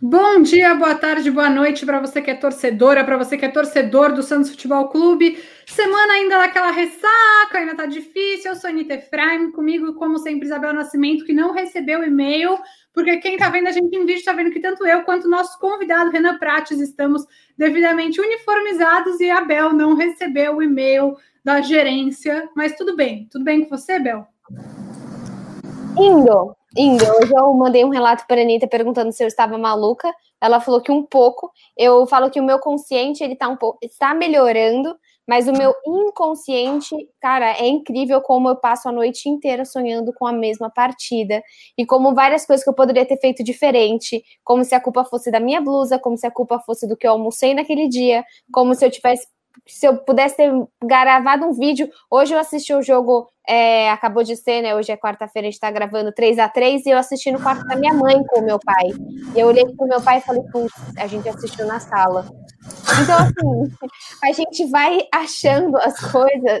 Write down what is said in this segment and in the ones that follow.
Bom dia, boa tarde, boa noite para você que é torcedora, para você que é torcedor do Santos Futebol Clube. Ainda daquela ressaca, ainda tá difícil. Eu sou Anitta Efraim, comigo, como sempre, Isabel Nascimento, que não recebeu e-mail, porque quem tá vendo a gente em vídeo tá vendo que tanto eu quanto o nosso convidado, Renan Prates, estamos devidamente uniformizados e a Bel não recebeu o e-mail da gerência. Mas tudo bem, tudo bem com você, Bel? Indo, indo. Hoje eu mandei um relato para a Anitta perguntando se eu estava maluca. Ela falou que um pouco. Eu falo que o meu consciente ele tá um pouco, está melhorando, mas o meu inconsciente, cara, é incrível como eu passo a noite inteira sonhando com a mesma partida e como várias coisas que eu poderia ter feito diferente, como se a culpa fosse da minha blusa, como se a culpa fosse do que eu almocei naquele dia, como se eu tivesse se eu pudesse ter gravado um vídeo, hoje eu assisti o jogo, é, acabou de ser, né? Hoje é quarta-feira, a gente tá gravando 3 a 3 e eu assisti no quarto da minha mãe com o meu pai. E eu olhei pro meu pai e falei, putz, a gente assistiu na sala. Então, assim, a gente vai achando as coisas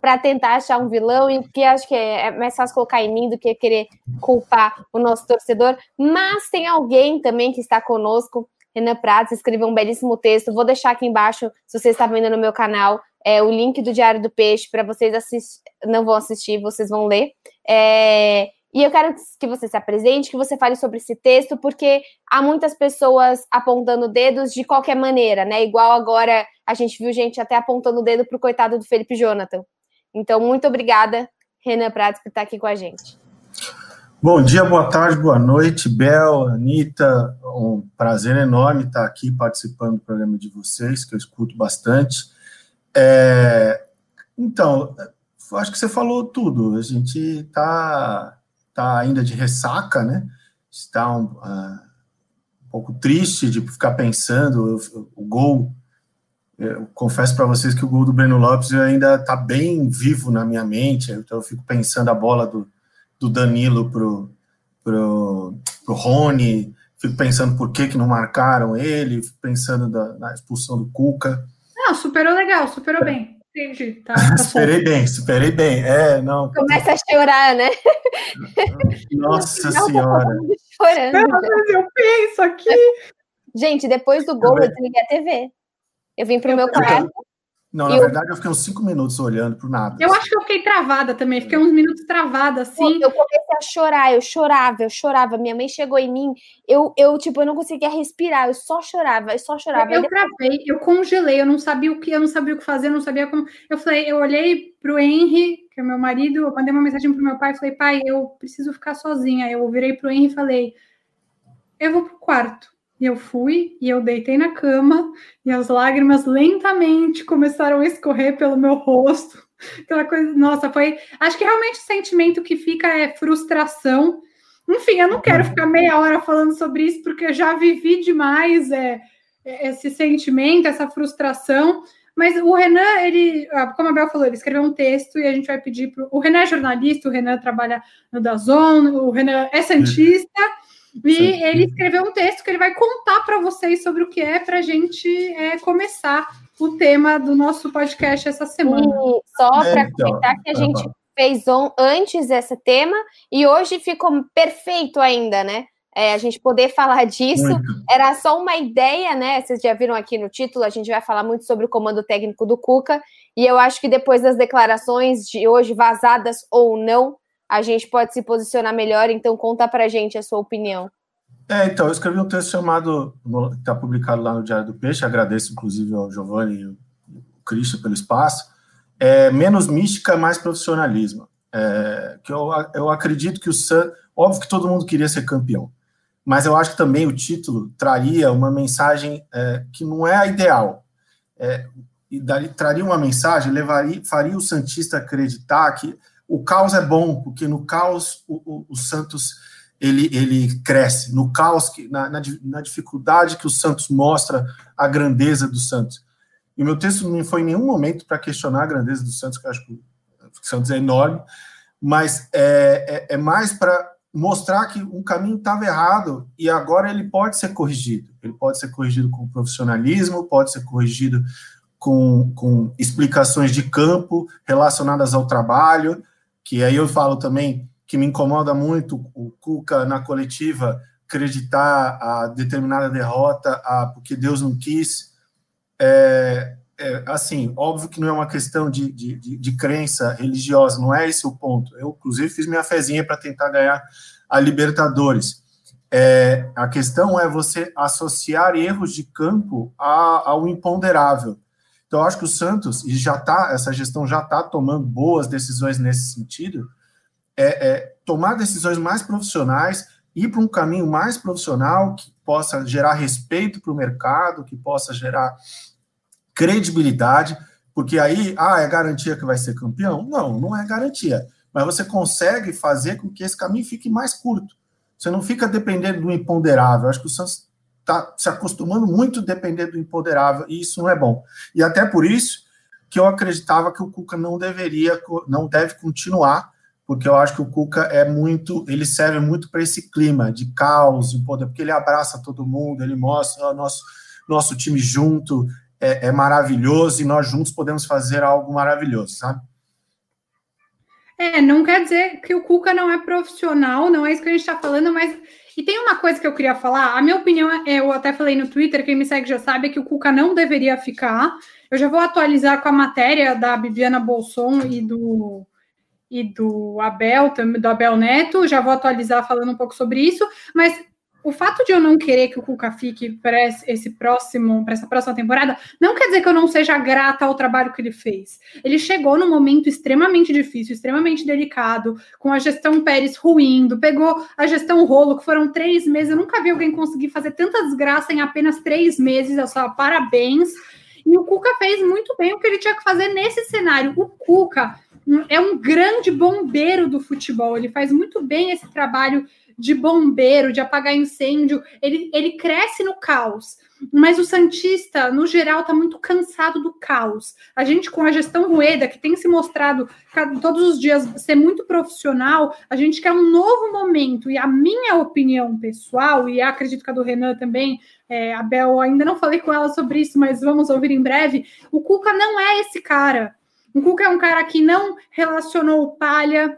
para tentar achar um vilão, e que acho que é mais fácil colocar em mim do que querer culpar o nosso torcedor. Mas tem alguém também que está conosco Renan Prats escreveu um belíssimo texto. Vou deixar aqui embaixo, se você está vendo no meu canal, é, o link do Diário do Peixe para vocês assistir. Não vão assistir, vocês vão ler. É, e eu quero que você se apresente, que você fale sobre esse texto, porque há muitas pessoas apontando dedos de qualquer maneira, né? Igual agora a gente viu gente até apontando o dedo para o coitado do Felipe Jonathan. Então, muito obrigada, Renan Prats, por estar aqui com a gente. Bom dia, boa tarde, boa noite, Bel, Anitta, um prazer enorme estar aqui participando do programa de vocês, que eu escuto bastante. É, então, acho que você falou tudo, a gente está tá ainda de ressaca, né, está um, uh, um pouco triste de ficar pensando, o, o gol, eu confesso para vocês que o gol do Breno Lopes ainda está bem vivo na minha mente, então eu fico pensando a bola do do Danilo pro, pro, pro Rony, fico pensando por que, que não marcaram ele, fico pensando da, na expulsão do Cuca. Não, superou legal, superou é. bem. Entendi. Tá, tá superei bem, superei bem. É, não. Começa a chorar, né? Nossa Senhora. Chorando. eu penso aqui. Gente, depois do gol, eu desliguei a TV. Eu vim pro meu quarto. Não, na eu... verdade, eu fiquei uns cinco minutos olhando para nada. Eu acho que eu fiquei travada também, fiquei uns minutos travada, assim. Eu comecei a chorar, eu chorava, eu chorava. Minha mãe chegou em mim, eu, eu tipo, eu não conseguia respirar, eu só chorava, eu só chorava. Eu travei, eu congelei, eu não sabia o que, eu não sabia o que fazer, eu não sabia como. Eu falei, eu olhei pro Henry, que é meu marido, eu mandei uma mensagem pro meu pai e falei, pai, eu preciso ficar sozinha. Eu virei pro Henry e falei, eu vou pro quarto. E eu fui e eu deitei na cama e as lágrimas lentamente começaram a escorrer pelo meu rosto. Aquela coisa, nossa, foi. Acho que realmente o sentimento que fica é frustração. Enfim, eu não quero ficar meia hora falando sobre isso, porque eu já vivi demais é, é esse sentimento, essa frustração. Mas o Renan, ele, ah, como a Bel falou, ele escreveu um texto e a gente vai pedir para. O Renan é jornalista, o Renan trabalha no Dazon, o Renan é santista. E Sim. ele escreveu um texto que ele vai contar para vocês sobre o que é para a gente é, começar o tema do nosso podcast essa semana. E só para é, então, comentar que a gente fez on, antes esse tema e hoje ficou perfeito ainda, né? É, a gente poder falar disso. Muito. Era só uma ideia, né? Vocês já viram aqui no título, a gente vai falar muito sobre o comando técnico do Cuca. E eu acho que depois das declarações de hoje, vazadas ou não, a gente pode se posicionar melhor. Então, conta pra gente a sua opinião. É, então, eu escrevi um texto chamado, que está publicado lá no Diário do Peixe, agradeço inclusive ao Giovanni e o Christian pelo espaço, é, menos mística, mais profissionalismo. É, que eu, eu acredito que o Santos, óbvio que todo mundo queria ser campeão, mas eu acho que também o título traria uma mensagem é, que não é a ideal. É, e daria, traria uma mensagem, levaria, faria o Santista acreditar que o caos é bom, porque no caos o, o, o Santos ele, ele cresce, no caos, que, na, na, na, dificuldade que o Santos mostra a grandeza do Santos. E o meu texto não foi em nenhum momento para questionar a grandeza do Santos, que eu acho que o Santos é enorme, mas é, é, é mais para mostrar que um caminho estava errado e agora ele pode ser corrigido. Ele pode ser corrigido com profissionalismo, pode ser corrigido com, com explicações de campo relacionadas ao trabalho, que aí eu falo também que me incomoda muito o Cuca na coletiva acreditar a determinada derrota a, porque Deus não quis. É, é, assim, óbvio que não é uma questão de, de, de, de, crença religiosa, não é esse o ponto. Eu, inclusive, fiz minha fezinha para tentar ganhar a Libertadores. É, a questão é você associar erros de campo a, ao imponderável. Então, eu acho que o Santos, e já tá, essa gestão já está tomando boas decisões nesse sentido, é, é tomar decisões mais profissionais, ir para um caminho mais profissional que possa gerar respeito para o mercado, que possa gerar credibilidade, porque aí, ah, é garantia que vai ser campeão? Não, não é garantia. Mas você consegue fazer com que esse caminho fique mais curto. Você não fica dependendo do imponderável. Acho que o Santos está se acostumando muito a depender do imponderável, e isso não é bom. E até por isso que eu acreditava que o Cuca não deveria, não deve continuar, porque eu acho que o Cuca é muito, ele serve muito para esse clima de caos, de poder, porque ele abraça todo mundo, ele mostra o nosso, nosso time junto, é, é, maravilhoso e nós juntos podemos fazer algo maravilhoso, sabe? É, não quer dizer que o Cuca não é profissional, não é isso que a gente está falando, mas. E tem uma coisa que eu queria falar, a minha opinião é, eu até falei no Twitter, quem me segue já sabe, é que o Cuca não deveria ficar. Eu já vou atualizar com a matéria da Bibiana Bolson e do e do Abel, do Abel Neto, já vou atualizar falando um pouco sobre isso, mas o fato de eu não querer que o Cuca fique para esse próximo, para essa próxima temporada, não quer dizer que eu não seja grata ao trabalho que ele fez. Ele chegou num momento extremamente difícil, extremamente delicado, com a gestão Pérez ruindo, pegou a gestão Rolo, que foram três meses. Eu nunca vi alguém conseguir fazer tanta desgraça em apenas três meses. Eu só parabéns. E o Cuca fez muito bem o que ele tinha que fazer nesse cenário. O Cuca é um grande bombeiro do futebol. Ele faz muito bem esse trabalho de bombeiro, de apagar incêndio, ele, ele cresce no caos. Mas o Santista, no geral, está muito cansado do caos. A gente, com a gestão Rueda, que tem se mostrado todos os dias ser muito profissional, a gente quer um novo momento. E a minha opinião pessoal, e acredito que a do Renan também, é, a Bel, ainda não falei com ela sobre isso, mas vamos ouvir em breve. O Cuca não é esse cara. O Cuca é um cara que não relacionou Palha,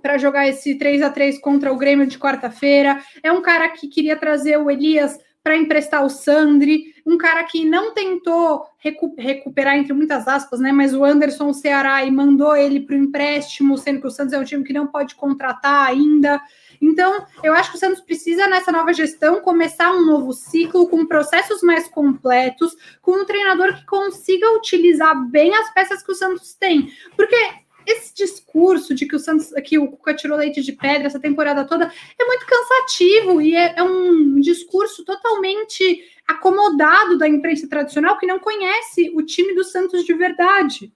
para jogar esse 3 a 3 contra o Grêmio de quarta-feira. É um cara que queria trazer o Elias para emprestar o Sandri, um cara que não tentou recu recuperar, entre muitas aspas, né? Mas o Anderson o Ceará e mandou ele para o empréstimo, sendo que o Santos é um time que não pode contratar ainda. Então, eu acho que o Santos precisa, nessa nova gestão, começar um novo ciclo com processos mais completos, com um treinador que consiga utilizar bem as peças que o Santos tem. Porque esse discurso de que o Santos, que o Cuca tirou leite de pedra essa temporada toda é muito cansativo e é, é um discurso totalmente acomodado da imprensa tradicional que não conhece o time do Santos de verdade.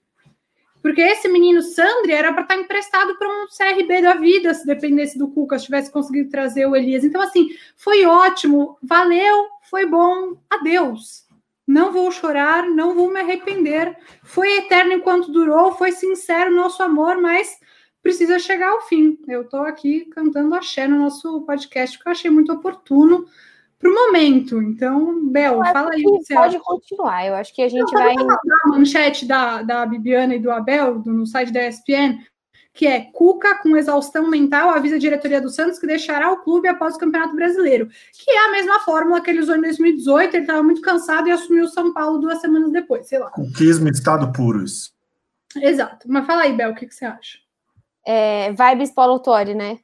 Porque esse menino Sandri era para estar tá emprestado para um CRB da vida, se dependesse do Cuca, se tivesse conseguido trazer o Elias. Então, assim, foi ótimo, valeu, foi bom, adeus. Não vou chorar, não vou me arrepender. Foi eterno enquanto durou, foi sincero o nosso amor, mas precisa chegar ao fim. Eu estou aqui cantando axé no nosso podcast, que eu achei muito oportuno para o momento. Então, Bel, fala aí. Você pode acha. continuar, eu acho que a gente vai. A manchete da, da Bibiana e do Abel, do, no site da ESPN, que é Cuca, com exaustão mental, avisa a diretoria do Santos que deixará o clube após o Campeonato Brasileiro, que é a mesma fórmula que ele usou em 2018, ele estava muito cansado e assumiu o São Paulo duas semanas depois, sei lá. Cuquismo estado puro isso. Exato. Mas fala aí, Bel, o que, que você acha? É, vibes Paulo Torre, né?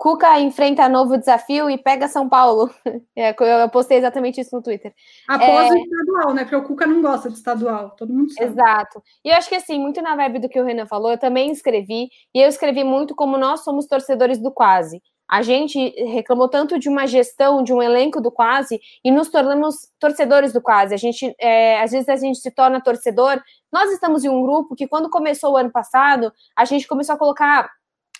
Cuca enfrenta novo desafio e pega São Paulo. É, eu postei exatamente isso no Twitter. Após é... o estadual, né? Porque o Cuca não gosta de estadual, todo mundo sabe. Exato. E eu acho que assim, muito na vibe do que o Renan falou, eu também escrevi, e eu escrevi muito como nós somos torcedores do quase. A gente reclamou tanto de uma gestão, de um elenco do quase, e nos tornamos torcedores do quase. A gente, é, às vezes a gente se torna torcedor. Nós estamos em um grupo que, quando começou o ano passado, a gente começou a colocar,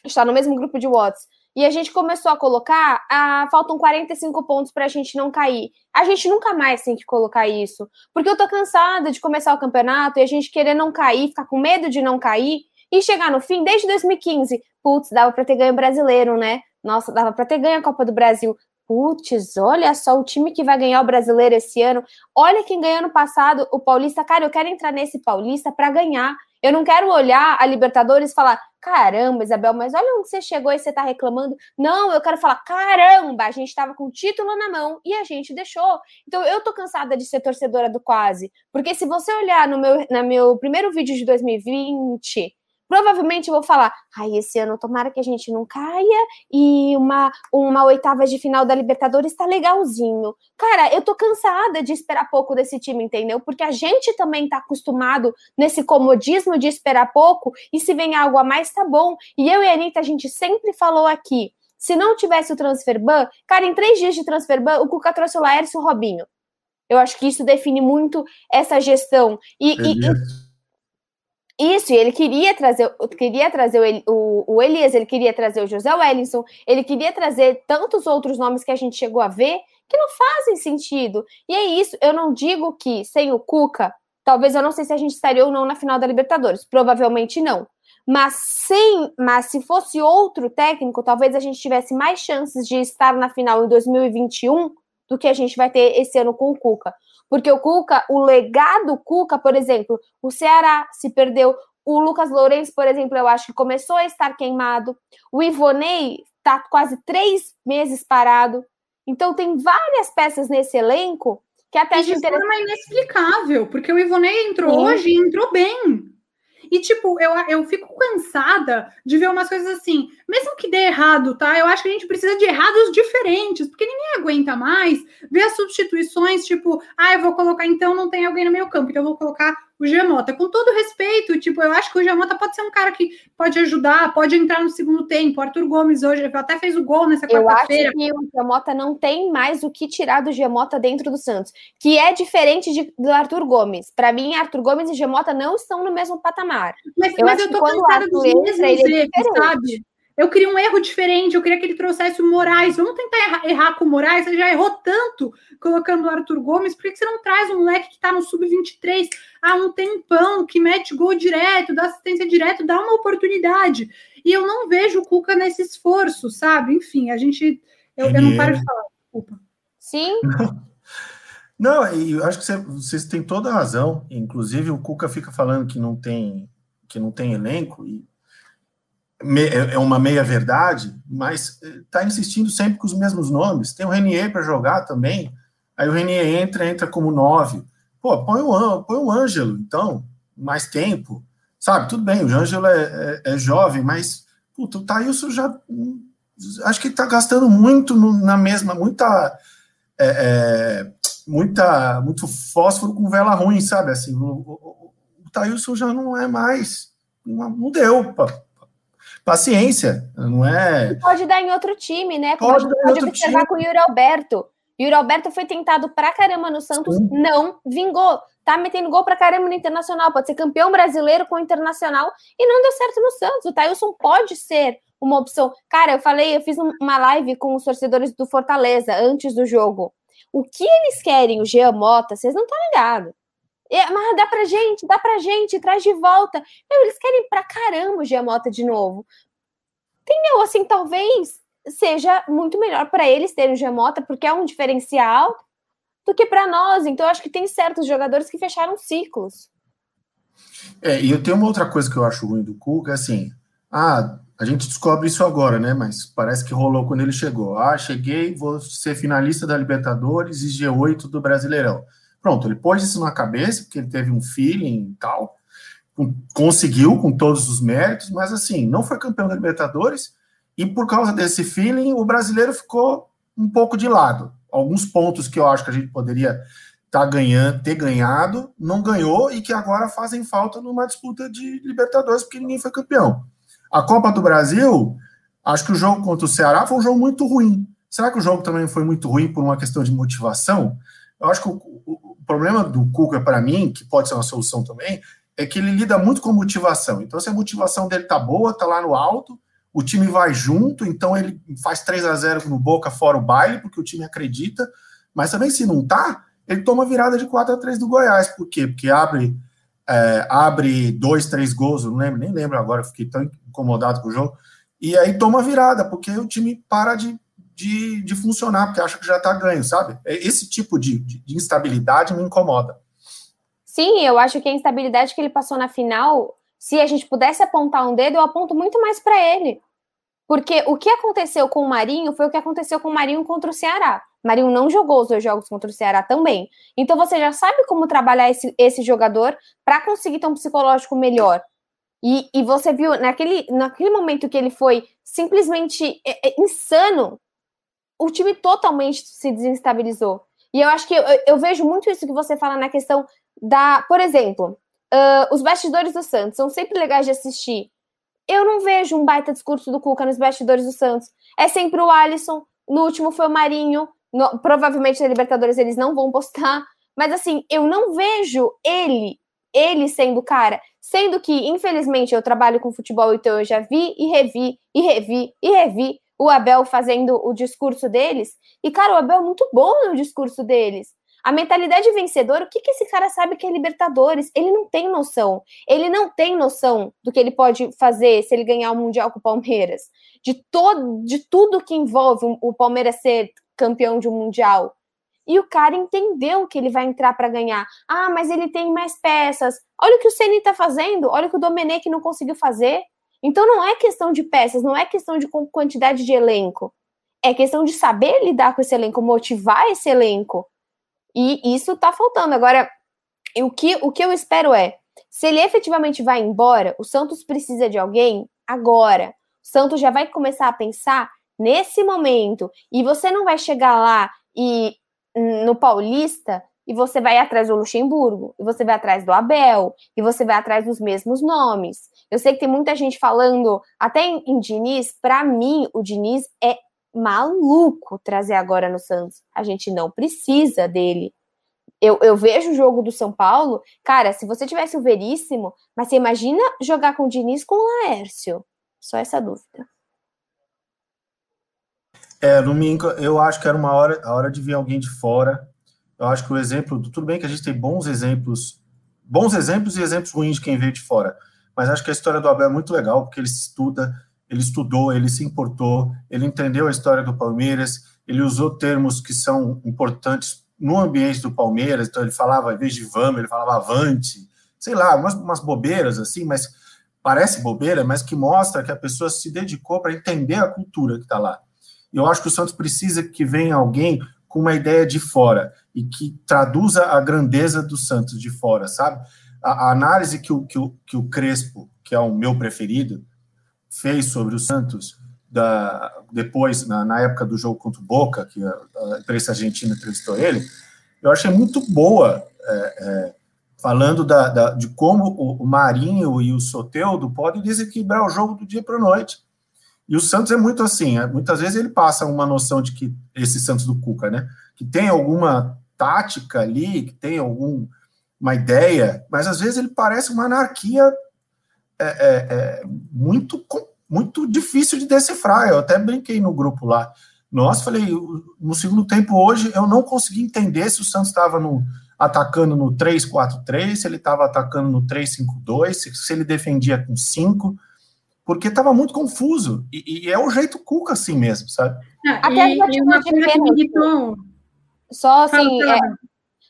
está no mesmo grupo de WhatsApp e a gente começou a colocar, ah, faltam 45 pontos para a gente não cair. A gente nunca mais tem que colocar isso, porque eu tô cansada de começar o campeonato e a gente querer não cair, ficar com medo de não cair e chegar no fim, desde 2015, putz, dava para ter ganho brasileiro, né? Nossa, dava para ter ganho a Copa do Brasil. Putz, olha só o time que vai ganhar o brasileiro esse ano. Olha quem ganhou no passado, o Paulista. Cara, eu quero entrar nesse Paulista para ganhar. Eu não quero olhar a Libertadores e falar: caramba, Isabel, mas olha onde você chegou e você tá reclamando. Não, eu quero falar: caramba, a gente tava com o título na mão e a gente deixou. Então eu tô cansada de ser torcedora do quase. Porque se você olhar no meu, no meu primeiro vídeo de 2020, provavelmente eu vou falar, ai, esse ano tomara que a gente não caia e uma, uma oitava de final da Libertadores tá legalzinho. Cara, eu tô cansada de esperar pouco desse time, entendeu? Porque a gente também tá acostumado nesse comodismo de esperar pouco e se vem algo a mais, tá bom. E eu e a Anitta, a gente sempre falou aqui, se não tivesse o transfer ban, cara, em três dias de transfer ban, o Cuca trouxe o Laércio e o Robinho. Eu acho que isso define muito essa gestão. E, e, e isso, e ele queria trazer, queria trazer o, o, Elias, ele queria trazer o José Wellington, ele queria trazer tantos outros nomes que a gente chegou a ver que não fazem sentido. E é isso, eu não digo que sem o Cuca, talvez eu não sei se a gente estaria ou não na final da Libertadores, provavelmente não. Mas sem, mas se fosse outro técnico, talvez a gente tivesse mais chances de estar na final em 2021 do que a gente vai ter esse ano com o Cuca. Porque o Cuca, o legado Cuca, por exemplo, o Ceará se perdeu, o Lucas Lourenço, por exemplo, eu acho que começou a estar queimado, o Ivonei está quase três meses parado. Então tem várias peças nesse elenco que até e de forma inexplicável, porque o Ivonei entrou Sim. hoje e entrou bem. E, tipo, eu, eu fico cansada de ver umas coisas assim, mesmo que dê errado, tá? Eu acho que a gente precisa de errados diferentes, porque ninguém aguenta mais ver as substituições, tipo, ah, eu vou colocar, então não tem alguém no meio campo, então eu vou colocar o Giamota. Com todo respeito, tipo, eu acho que o Giamota pode ser um cara que pode ajudar, pode entrar no segundo tempo. O Arthur Gomes hoje até fez o gol nessa quarta-feira. Eu acho que o Giamota não tem mais o que tirar do Giamota dentro do Santos, que é diferente de, do Arthur Gomes. Para mim, Arthur Gomes e Giamota não estão no mesmo patamar. Mas eu, mas eu tô cansada dos mesmos erros, sabe? Eu queria um erro diferente, eu queria que ele trouxesse o Moraes. Vamos tentar errar, errar com o Moraes. Você já errou tanto colocando o Arthur Gomes, por que você não traz um moleque que está no sub-23 há um tempão, que mete gol direto, dá assistência direto, dá uma oportunidade? E eu não vejo o Cuca nesse esforço, sabe? Enfim, a gente. Eu, eu não paro de falar, desculpa. Sim. Não, eu acho que você, vocês têm toda a razão. Inclusive, o Cuca fica falando que não tem que não tem elenco, e é, é uma meia-verdade, mas está insistindo sempre com os mesmos nomes. Tem o Renier para jogar também, aí o Renier entra, entra como nove. Pô, põe o, põe o Ângelo, então, mais tempo. Sabe, tudo bem, o Ângelo é, é, é jovem, mas puta, o Thailson já. Acho que está gastando muito na mesma, muita. É, é, muita muito fósforo com vela ruim, sabe? Assim, o, o, o Thailson já não é mais. Não, não deu, pô paciência, não é. Pode dar em outro time, né? Pode, pode, pode observar time. com o Yuri Alberto. Yuri Alberto foi tentado pra caramba no Santos, Sim. não vingou. Tá metendo gol pra caramba no Internacional. Pode ser campeão brasileiro com o Internacional e não deu certo no Santos. O Thailson pode ser uma opção. Cara, eu falei, eu fiz uma live com os torcedores do Fortaleza antes do jogo. O que eles querem, o Jean Mota, vocês não estão ligados. Mas dá pra gente, dá pra gente, traz de volta. Meu, eles querem pra caramba o Giamota de novo. Entendeu? Assim, talvez seja muito melhor para eles terem o Giamota, porque é um diferencial, do que para nós. Então, acho que tem certos jogadores que fecharam ciclos. É, e eu tenho uma outra coisa que eu acho ruim do Cuca, é assim, ah, a gente descobre isso agora, né? Mas parece que rolou quando ele chegou. Ah, cheguei, vou ser finalista da Libertadores e G8 do Brasileirão. Pronto, ele pôs isso na cabeça, porque ele teve um feeling e tal, conseguiu com todos os méritos, mas assim, não foi campeão da Libertadores, e por causa desse feeling, o brasileiro ficou um pouco de lado. Alguns pontos que eu acho que a gente poderia tá ganhando, ter ganhado, não ganhou, e que agora fazem falta numa disputa de Libertadores, porque ninguém foi campeão. A Copa do Brasil, acho que o jogo contra o Ceará foi um jogo muito ruim. Será que o jogo também foi muito ruim por uma questão de motivação? Eu acho que o, o, problema do Cuca, para mim, que pode ser uma solução também, é que ele lida muito com motivação. Então, se a motivação dele tá boa, tá lá no alto, o time vai junto, então ele faz 3 a 0 no Boca fora o baile, porque o time acredita, mas também se não tá, ele toma virada de 4 a 3 do Goiás. Por quê? Porque abre é, abre dois, três gols, não lembro, nem lembro agora, fiquei tão incomodado com o jogo. e aí toma virada, porque o time para de, de, de funcionar, porque acha que já está ganho, sabe? É, esse tipo de, de, de instabilidade me incomoda. Sim, eu acho que a instabilidade que ele passou na final, se a gente pudesse apontar um dedo, eu aponto muito mais para ele. Porque o que aconteceu com o Marinho foi o que aconteceu com o Marinho contra o Ceará. Marinho não jogou os dois jogos contra o Ceará também. Então você já sabe como trabalhar esse, esse jogador para conseguir ter um psicológico melhor. E, e você viu naquele, naquele momento que ele foi simplesmente é, é, insano, o time totalmente se desestabilizou. E eu acho que eu, eu, vejo muito isso que você fala na questão da. Por exemplo, uh, os bastidores do Santos são sempre legais de assistir eu não vejo um baita discurso do Cuca nos bastidores do Santos. É sempre o Alisson, no último foi o Marinho, no, provavelmente na Libertadores eles não vão postar, mas assim, eu não vejo ele, ele sendo o cara, sendo que, infelizmente, eu trabalho com futebol, então eu já vi e revi, e revi, e revi o Abel fazendo o discurso deles, e cara, o Abel é muito bom no discurso deles. A mentalidade vencedora, o que, que esse cara sabe que é Libertadores? Ele não tem noção. Ele não tem noção do que ele pode fazer se ele ganhar o Mundial com o Palmeiras. De, todo, de tudo que envolve o Palmeiras ser campeão de um Mundial. E o cara entendeu que ele vai entrar para ganhar. Ah, mas ele tem mais peças. Olha o que o Ceni está fazendo. Olha o que o Domenech não conseguiu fazer. Então não é questão de peças, não é questão de quantidade de elenco. É questão de saber lidar com esse elenco, motivar esse elenco. E isso tá faltando. Agora, o que, o que eu espero é, se ele efetivamente vai embora, o Santos precisa de alguém agora. O Santos já vai começar a pensar nesse momento. E você não vai chegar lá e no Paulista e você vai atrás do Luxemburgo, e você vai atrás do Abel, e você vai atrás dos mesmos nomes. Eu sei que tem muita gente falando, até em, em Diniz, para mim, o Diniz é maluco trazer agora no Santos. A gente não precisa dele. Eu, eu vejo o jogo do São Paulo, cara, se você tivesse o Veríssimo, mas você imagina jogar com o Diniz com o Laércio? Só essa dúvida. É, domingo, eu acho que era uma hora, a hora de vir alguém de fora. Eu acho que o exemplo, tudo bem que a gente tem bons exemplos, bons exemplos e exemplos ruins de quem veio de fora. Mas acho que a história do Abel é muito legal, porque ele estuda, ele estudou, ele se importou, ele entendeu a história do Palmeiras, ele usou termos que são importantes no ambiente do Palmeiras, então ele falava, em vez de vamos, ele falava avante, sei lá, umas, umas bobeiras assim, mas parece bobeira, mas que mostra que a pessoa se dedicou para entender a cultura que está lá. Eu acho que o Santos precisa que venha alguém com uma ideia de fora e que traduza a grandeza do Santos de fora, sabe? A, a análise que o, que, o, que o Crespo, que é o meu preferido, fez sobre o Santos da, depois, na, na, época do jogo contra o Boca, que a, imprensa argentina entrevistou ele, eu achei muito boa, é, é, falando da, da, de como o, o, Marinho e o Soteudo podem desequilibrar o jogo do dia para a noite. E o Santos é muito assim, é, muitas vezes ele passa uma noção de que, esse Santos do Cuca, né, que tem alguma tática ali, que tem alguma ideia, mas às vezes ele parece uma anarquia é, é, é, muito, muito difícil de decifrar. Eu até brinquei no grupo lá. Nossa, falei, no segundo tempo hoje eu não consegui entender se o Santos estava no, atacando no 3-4-3, se ele estava atacando no 3-5-2, se, se, ele defendia com 5, porque estava muito confuso. E, e, é o jeito Cuca assim mesmo, sabe? Ah, Até e, e uma coisa que irritou. Só assim. É...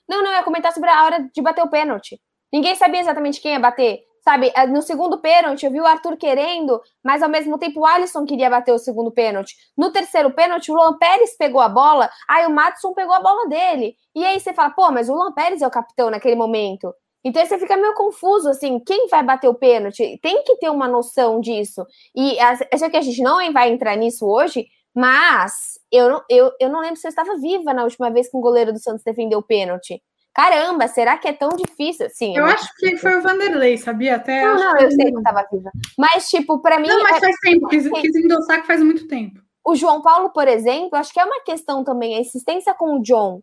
Não, não, eu ia comentar sobre a hora de bater o pênalti. Ninguém sabia exatamente quem ia bater. Sabe, eh, no segundo pênalti, eu vi o Arthur querendo, mas ao mesmo tempo o Alisson queria bater o segundo pênalti. No terceiro pênalti, o Luan Pérez pegou a bola, aí o Matson pegou a bola dele. E aí você fala, pô, mas o Luan Pérez é o capitão naquele momento. Então você fica meio confuso, assim, quem vai bater o pênalti? Tem que ter uma noção disso. E eu sei que a gente não vai entrar nisso hoje, mas eu não, eu, eu não lembro se eu estava viva na última vez que o goleiro do Santos defendeu o pênalti. Caramba, será que é tão difícil? Sim. Eu acho que foi o Vanderlei, sabia? Até não, não, eu sei que estava viva. Mas, tipo, para mim. Não, mas é... faz tempo, quis, quis endossar que faz muito tempo. O João Paulo, por exemplo, acho que é uma questão também, a insistência com o John.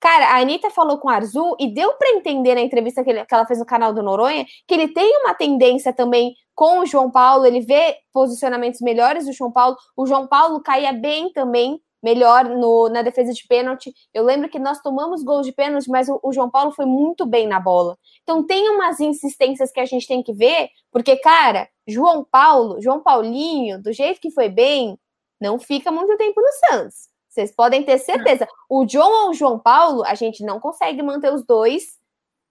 Cara, a Anitta falou com o Arzu e deu para entender na entrevista que, ele, que ela fez no canal do Noronha que ele tem uma tendência também com o João Paulo, ele vê posicionamentos melhores do João Paulo. O João Paulo caía bem também melhor no, na defesa de pênalti. Eu lembro que nós tomamos gols de pênalti, mas o, o, João Paulo foi muito bem na bola. Então tem umas insistências que a gente tem que ver, porque, cara, João Paulo, João Paulinho, do jeito que foi bem, não fica muito tempo no Santos. Vocês podem ter certeza. O John ou o João Paulo, a gente não consegue manter os dois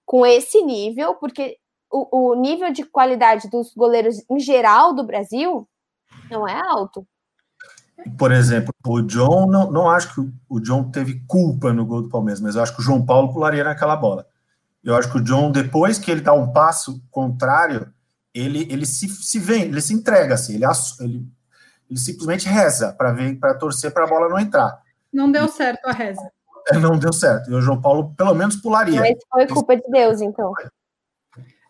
com esse nível, porque o, o nível de qualidade dos goleiros em geral do Brasil não é alto. Por exemplo, o John, não, não acho que o John teve culpa no gol do Palmeiras, mas eu acho que o João Paulo pularia naquela bola. Eu acho que o John, depois que ele dá um passo contrário, ele, ele se, se vem, ele se entrega, assim, ele, ele, ele simplesmente reza para ver para torcer para a bola não entrar. Não deu certo a reza. É, não deu certo. E o João Paulo, pelo menos, pularia. Mas foi culpa de Deus, então.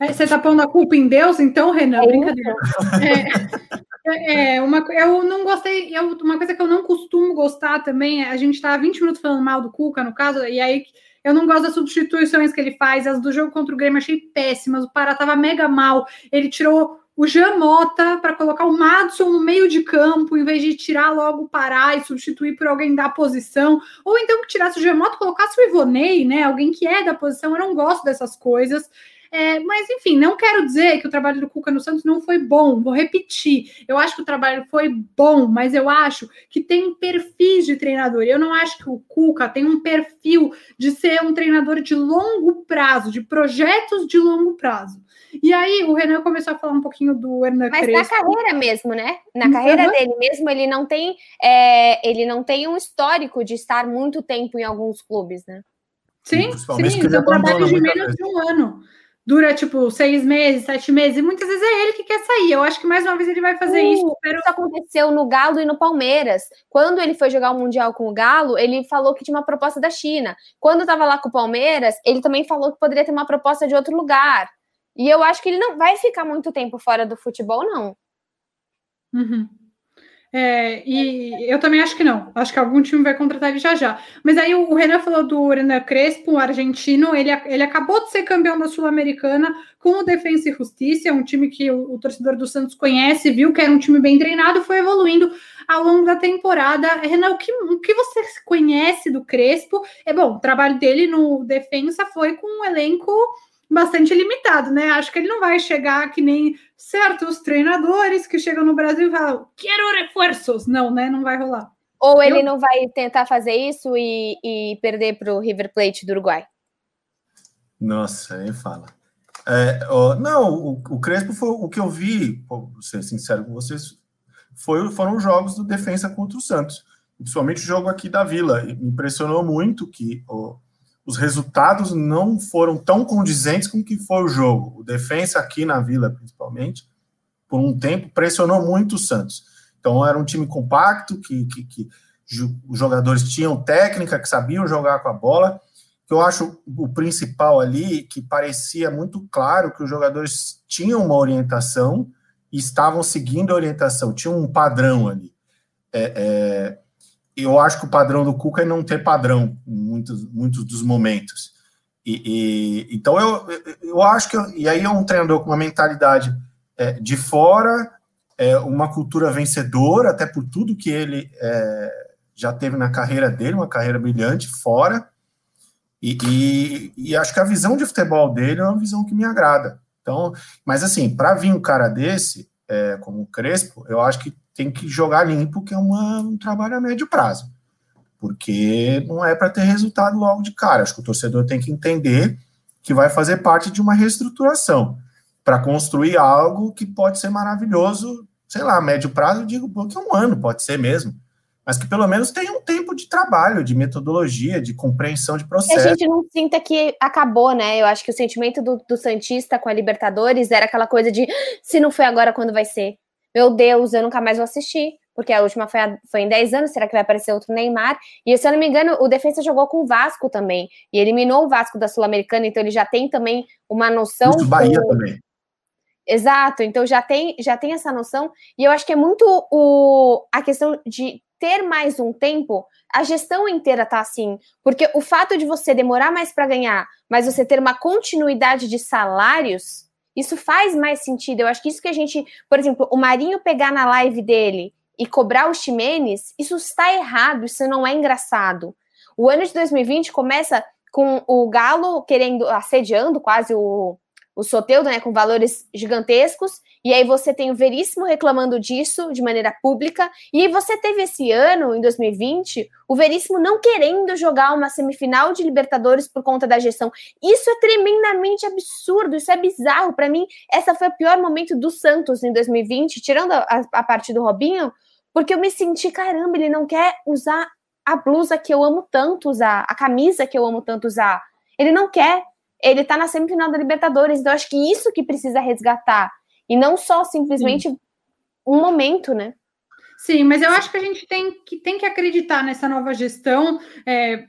É, você está pondo a culpa em Deus, então, Renan? É Brincadeira. É, é, é, uma, eu não gostei. Eu, uma coisa que eu não costumo gostar também é a gente tá 20 minutos falando mal do Cuca, no caso, e aí eu não gosto das substituições que ele faz. As do jogo contra o Grêmio achei péssimas. O Pará tava mega mal. Ele tirou o Jean Mota para colocar o Madison no meio de campo, em vez de tirar logo Pará e substituir por alguém da posição. Ou então que tirasse o Jean Mota e colocasse o Ivonei, né? Alguém que é da posição. Eu não gosto dessas coisas. É, mas, enfim, não quero dizer que o trabalho do Cuca no Santos não foi bom. Vou repetir. Eu acho que o trabalho foi bom, mas eu acho que tem perfis de treinador. Eu não acho que o Cuca tem um perfil de ser um treinador de longo prazo, de projetos de longo prazo. E aí o Renan começou a falar um pouquinho do Hernan Mas Crespo. na carreira mesmo, né? Na uhum. carreira dele mesmo, ele não tem é, ele não tem um histórico de estar muito tempo em alguns clubes, né? Sim, sim, sim. Trabalho de menos de um ano dura tipo seis meses, sete meses, e muitas vezes é ele que quer sair. Eu acho que mais uma vez ele vai fazer uh, isso. Isso aconteceu no Galo e no Palmeiras. Quando ele foi jogar o Mundial com o Galo, ele falou que tinha uma proposta da China. Quando estava lá com o Palmeiras, ele também falou que poderia ter uma proposta de outro lugar. E eu acho que ele não vai ficar muito tempo fora do futebol, não. Uhum. É, e eu também acho que não. Acho que algum time vai contratar ele já já. Mas aí o Renan falou do Renan Crespo, um argentino. Ele, ele acabou de ser campeão da Sul-Americana com o Defensa e Justiça, um time que o, o, torcedor do Santos conhece, viu que era um time bem treinado, foi evoluindo ao longo da temporada. Renan, o que, o que você conhece do Crespo? É bom, o trabalho dele no Defensa foi com um elenco bastante limitado, né? Acho que ele não vai chegar que nem certos treinadores que chegam no Brasil e falam, quero reforços. Não, né? Não vai rolar. Ou ele Eu... não vai tentar fazer isso e, e perder para o River Plate do Uruguai? Nossa, aí fala. É, ó, não, o, o, Crespo foi o que eu vi, vou ser sincero com vocês, foi, foram os jogos do defensa contra o Santos, principalmente o jogo aqui da Vila. Me impressionou muito que ó, os resultados não foram tão condizentes com o que foi o jogo. O defensa aqui na Vila, principalmente, por um tempo, pressionou muito o Santos. Então, era um time compacto, que, que, que os jogadores tinham técnica, que sabiam jogar com a bola. Que eu acho o principal ali, que parecia muito claro que os jogadores tinham uma orientação e estavam seguindo a orientação, tinha um padrão ali. É, é, eu acho que o padrão do Cuca é não ter padrão em muitos, muitos dos momentos. E, e, então eu, eu acho que e aí é um treinador com uma mentalidade é, de fora, é, uma cultura vencedora, até por tudo que ele é, já teve na carreira dele, uma carreira brilhante fora. E, e, e, acho que a visão de futebol dele é uma visão que me agrada. Então, mas assim, para vir um cara desse, é, como o Crespo, eu acho que tem que jogar limpo, que é uma, um trabalho a médio prazo. Porque não é para ter resultado logo de cara. Acho que o torcedor tem que entender que vai fazer parte de uma reestruturação para construir algo que pode ser maravilhoso, sei lá, a médio prazo, eu digo que um ano pode ser mesmo, mas que pelo menos tenha um tempo de trabalho, de metodologia, de compreensão de processo. Que a gente não sinta que acabou, né? Eu acho que o sentimento do, do Santista com a Libertadores era aquela coisa de se não foi agora, quando vai ser? Meu Deus, eu nunca mais vou assistir, porque a última foi, a, foi em 10 anos, será que vai aparecer outro Neymar? E se eu não me engano, o defesa jogou com o Vasco também, e eliminou o Vasco da Sul-Americana, então ele já tem também uma noção. Isso, Bahia com... também. Exato, então já tem, já tem essa noção, e eu acho que é muito o, a questão de ter mais um tempo, a gestão inteira tá assim, porque o fato de você demorar mais para ganhar, mas você ter uma continuidade de salários, isso faz mais sentido. Eu acho que isso que a gente, por exemplo, o Marinho pegar na live dele e cobrar o Ximenes, isso está errado, isso não é engraçado. O ano de 2020 começa com o Galo querendo, assediando quase o, o Soteudo, né, com valores gigantescos, e aí você tem o Veríssimo reclamando disso de maneira pública, e você teve esse ano, em 2020, o Veríssimo não querendo jogar uma semifinal de Libertadores por conta da gestão. Isso é tremendamente absurdo, isso é bizarro. Para mim, essa foi o pior momento do Santos em 2020, tirando a, a parte do Robinho, porque eu me senti, caramba, ele não quer usar a blusa que eu amo tanto usar, a camisa que eu amo tanto usar. Ele não quer. Ele tá na semifinal da Libertadores. Então, acho que isso que precisa resgatar. E não só simplesmente Sim. um momento, né? Sim, mas eu acho que a gente tem que, tem que acreditar nessa nova gestão. É,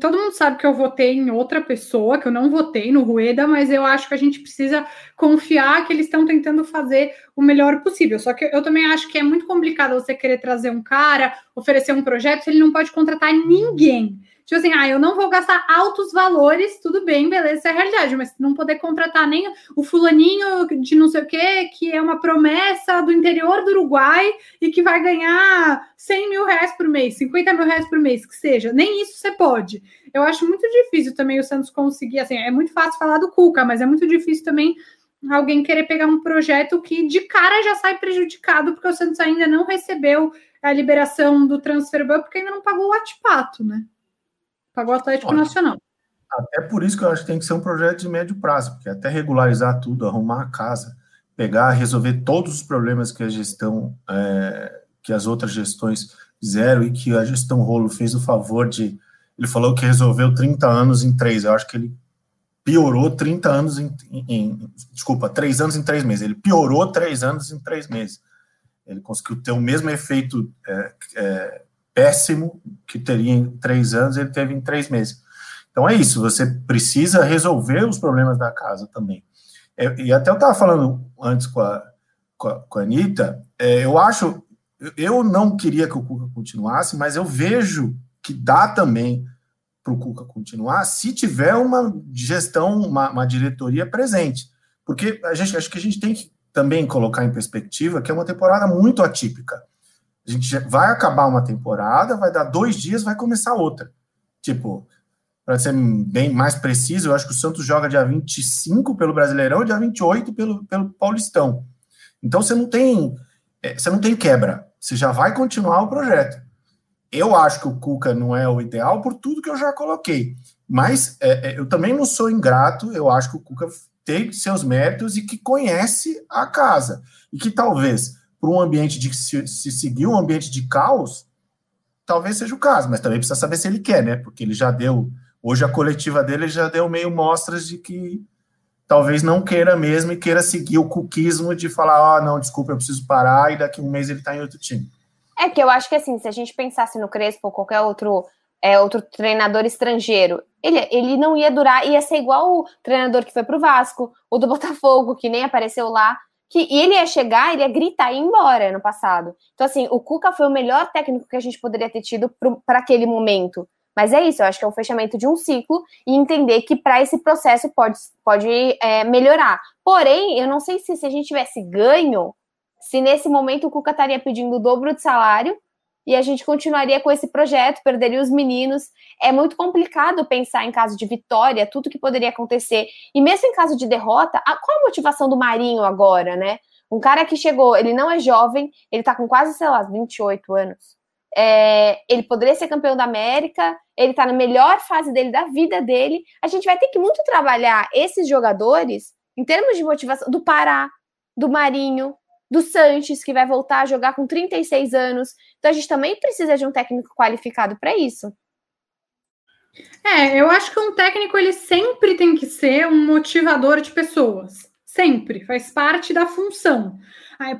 todo mundo sabe que eu votei em outra pessoa, que eu não votei no Rueda, mas eu acho que a gente precisa confiar que eles estão tentando fazer o melhor possível. Só que eu também acho que é muito complicado você querer trazer um cara, oferecer um projeto, se ele não pode contratar ninguém. Tipo assim, ah, eu não vou gastar altos valores, tudo bem, beleza, essa é a realidade, mas não poder contratar nem o fulaninho de não sei o quê, que é uma promessa do interior do Uruguai e que vai ganhar 100 mil reais por mês, 50 mil reais por mês, que seja, nem isso você pode. Eu acho muito difícil também o Santos conseguir, assim, é muito fácil falar do Cuca, mas é muito difícil também alguém querer pegar um projeto que de cara já sai prejudicado, porque o Santos ainda não recebeu a liberação do transfer ban, porque ainda não pagou o atipato, né? Pagou o Atlético Olha, Nacional. Até por isso que eu acho que tem que ser um projeto de médio prazo, porque até regularizar tudo, arrumar a casa, pegar, resolver todos os problemas que a gestão, é, que as outras gestões fizeram e que a gestão Rolo fez o favor de. Ele falou que resolveu 30 anos em três. Eu acho que ele piorou 30 anos em, em, desculpa, três anos em três meses. Ele piorou três anos em três meses. Ele conseguiu ter o mesmo efeito é, é, péssimo que teria em três anos, ele teve em três meses. Então é isso, você precisa resolver os problemas da casa também. É, e até eu estava falando antes com a, com a, com a Anitta, é, eu acho, eu não queria que o Cuca continuasse, mas eu vejo que dá também para o Cuca continuar se tiver uma gestão, uma, uma diretoria presente. Porque a gente acho que a gente tem que também colocar em perspectiva que é uma temporada muito atípica. A gente vai acabar uma temporada, vai dar dois dias, vai começar outra. Tipo, para ser bem mais preciso, eu acho que o Santos joga dia 25 pelo Brasileirão e dia 28 pelo, pelo Paulistão. Então você não tem é, você não tem quebra, você já vai continuar o projeto. Eu acho que o Cuca não é o ideal por tudo que eu já coloquei, mas é, é, eu também não sou ingrato, eu acho que o Cuca tem seus méritos e que conhece a casa, e que talvez para um ambiente de se, se seguir um ambiente de caos, talvez seja o caso, mas também precisa saber se ele quer, né? Porque ele já deu, hoje a coletiva dele já deu meio mostras de que talvez não queira mesmo e queira seguir o cuquismo de falar, ah, não, desculpa, eu preciso parar e daqui a um mês ele está em outro time. É que eu acho que assim, se a gente pensasse no Crespo ou qualquer outro é, outro treinador estrangeiro, ele, ele não ia durar, ia ser igual o treinador que foi para o Vasco, o do Botafogo, que nem apareceu lá que ele ia chegar, ele ia gritar e ir embora no passado. Então, assim, o Cuca foi o melhor técnico que a gente poderia ter tido para aquele momento. Mas é isso, eu acho que é um fechamento de um ciclo e entender que para esse processo pode, pode é, melhorar. Porém, eu não sei se, se a gente tivesse ganho, se nesse momento o Cuca estaria pedindo o dobro de salário e a gente continuaria com esse projeto, perderia os meninos. É muito complicado pensar em caso de vitória, tudo que poderia acontecer. E mesmo em caso de derrota, a, qual a motivação do Marinho agora, né? Um cara que chegou, ele não é jovem, ele tá com quase, sei lá, 28 anos. É, ele poderia ser campeão da América, ele tá na melhor fase dele, da vida dele. A gente vai ter que muito trabalhar esses jogadores em termos de motivação do Pará, do Marinho, do Sanches, que vai voltar a jogar com 36 anos. Então a gente também precisa de um técnico qualificado para isso. É, eu acho que um técnico ele sempre tem que ser um motivador de pessoas. Sempre, faz parte da função.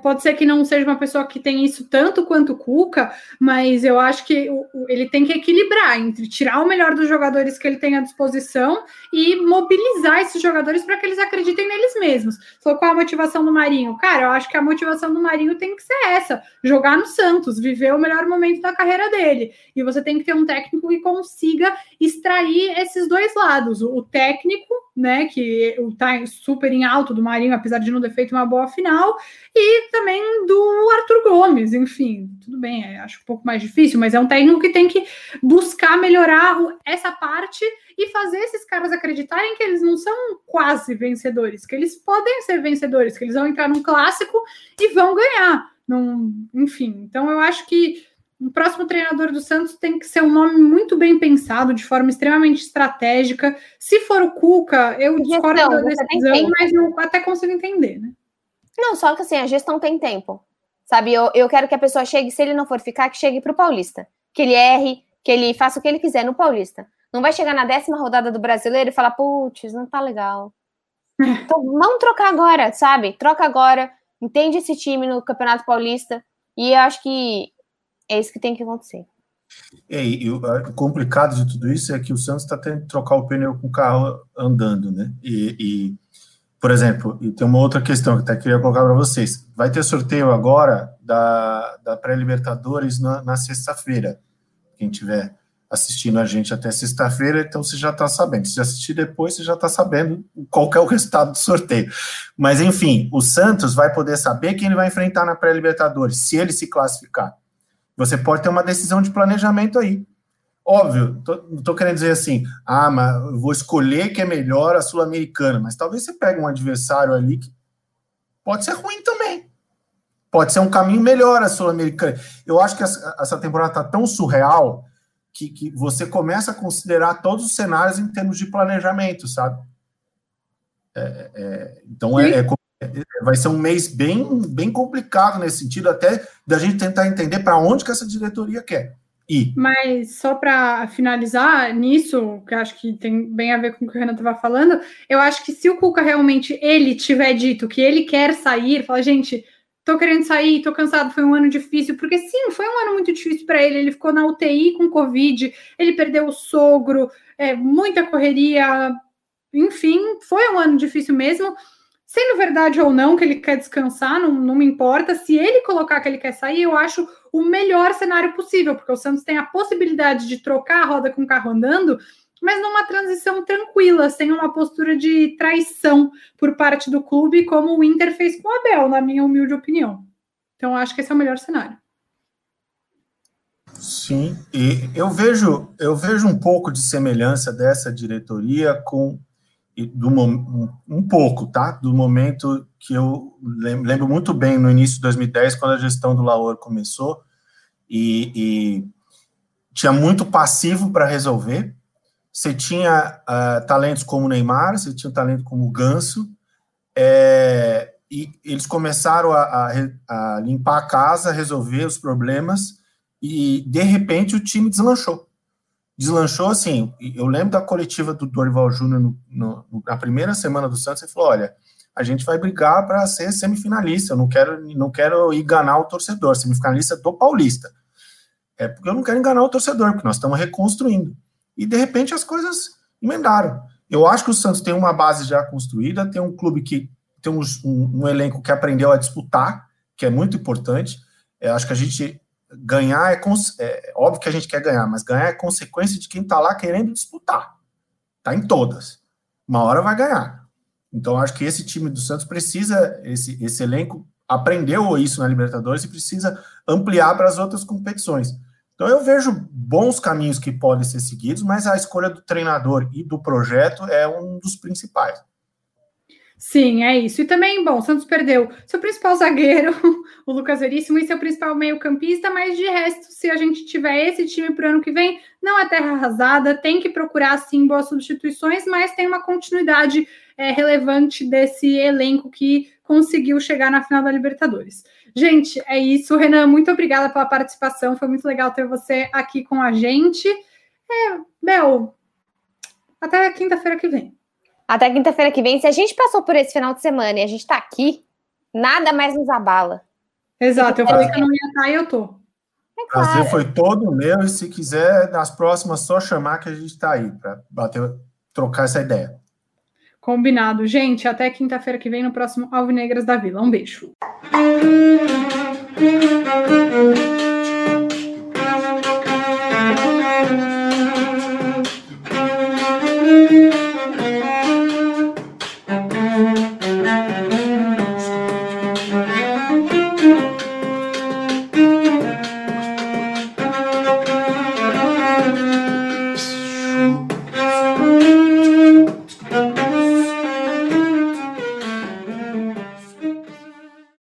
Pode ser que não seja uma pessoa que tem isso tanto quanto o Cuca, mas eu acho que ele tem que equilibrar entre tirar o melhor dos jogadores que ele tem à disposição e mobilizar esses jogadores para que eles acreditem neles mesmos. Falou qual a motivação do Marinho? Cara, eu acho que a motivação do Marinho tem que ser essa: jogar no Santos, viver o melhor momento da carreira dele. E você tem que ter um técnico que consiga extrair esses dois lados: o técnico, né, que está super em alto do Marinho, apesar de não ter feito uma boa final, e também do Arthur Gomes, enfim, tudo bem, é, acho um pouco mais difícil, mas é um técnico que tem que buscar melhorar essa parte e fazer esses caras acreditarem que eles não são quase vencedores, que eles podem ser vencedores, que eles vão entrar num clássico e vão ganhar. Num, enfim, então eu acho que o próximo treinador do Santos tem que ser um nome muito bem pensado, de forma extremamente estratégica. Se for o Cuca, eu discordo da decisão, mas eu até consigo entender, né? Não, só que assim, a gestão tem tempo. Sabe, eu, eu quero que a pessoa chegue, se ele não for ficar, que chegue para o Paulista. Que ele erre, que ele faça o que ele quiser no Paulista. Não vai chegar na décima rodada do brasileiro e falar, putz, não tá legal. Então, não trocar agora, sabe? Troca agora, entende esse time no Campeonato Paulista. E eu acho que é isso que tem que acontecer. É, e, o complicado de tudo isso é que o Santos está tendo que trocar o pneu com o carro andando, né? E, e por exemplo, e tem uma outra questão que até queria colocar para vocês. Vai ter sorteio agora da, da pré-Libertadores na, na sexta-feira. Quem tiver assistindo a gente até sexta-feira, então você já está sabendo. Se assistir depois, você já está sabendo qual é o resultado do sorteio. Mas, enfim, o Santos vai poder saber quem ele vai enfrentar na pré-Libertadores, se ele se classificar. Você pode ter uma decisão de planejamento aí. Óbvio, não estou querendo dizer assim, ah, mas eu vou escolher que é melhor a Sul-Americana, mas talvez você pegue um adversário ali que pode ser ruim também. Pode ser um caminho melhor a Sul-Americana. Eu acho que essa, temporada está tão surreal que, que você começa a considerar todos os cenários em termos de planejamento, sabe? É, é, então é, é, vai ser um mês bem, bem complicado nesse sentido, até da gente tentar entender para onde que essa diretoria quer ir. Mas só para finalizar nisso, que acho que tem bem a ver com o que o Renan estava falando, eu acho que se o Cuca realmente ele tiver dito que ele quer sair, fala, gente, tô querendo sair, tô cansado, foi um ano difícil, porque sim, foi um ano muito difícil para ele, ele ficou na UTI com Covid, ele perdeu o sogro, é, muita correria, enfim, foi um ano difícil mesmo, Sendo verdade ou não que ele quer descansar, não, não me importa. Se ele colocar que ele quer sair, eu acho o melhor cenário possível, porque o Santos tem a possibilidade de trocar a roda com o carro andando, mas numa transição tranquila, sem uma postura de traição por parte do clube, como o Inter fez com o Abel, na minha humilde opinião. Então, acho que esse é o melhor cenário. Sim, e eu vejo, eu vejo um pouco de semelhança dessa diretoria com do um, pouco, tá? Do momento que eu lembro muito bem no início de 2010, quando a gestão do Laor começou, e, e tinha muito passivo para resolver. Você tinha uh, talentos como o Neymar, você tinha talento como o Ganso, é, e eles começaram a, a, a limpar a casa, resolver os problemas, e de repente o time deslanchou deslanchou assim. Eu lembro da coletiva do Dorival Júnior na primeira semana do Santos, ele falou: olha, a gente vai brigar para ser semifinalista. Eu não quero, não quero enganar o torcedor, semifinalista do Paulista. É porque eu não quero enganar o torcedor, porque nós estamos reconstruindo. E de repente as coisas emendaram. Eu acho que o Santos tem uma base já construída, tem um clube que tem um, um, um elenco que aprendeu a disputar, que é muito importante. Eu acho que a gente ganhar é, é, óbvio que a gente quer ganhar, mas ganhar é consequência de quem está lá querendo disputar. Tá em todas. Uma hora vai ganhar. Então acho que esse time do Santos precisa esse esse elenco aprendeu isso na Libertadores e precisa ampliar para as outras competições. Então eu vejo bons caminhos que podem ser seguidos, mas a escolha do treinador e do projeto é um dos principais. Sim, é isso. E também, bom, o Santos perdeu seu principal zagueiro, o Lucas Veríssimo, e seu principal meio-campista, mas de resto, se a gente tiver esse time para o ano que vem, não é terra arrasada, tem que procurar sim boas substituições, mas tem uma continuidade é, relevante desse elenco que conseguiu chegar na final da Libertadores. Gente, é isso. Renan, muito obrigada pela participação. Foi muito legal ter você aqui com a gente. É, Bel, até quinta-feira que vem. Até quinta-feira que vem. Se a gente passou por esse final de semana e a gente tá aqui, nada mais nos abala. Exato, eu falei que eu não ia estar e eu tô. É claro. Prazer foi todo meu, e se quiser, nas próximas, só chamar que a gente está aí para bater, trocar essa ideia. Combinado. Gente, até quinta-feira que vem no próximo Alvinegras da Vila. Um beijo.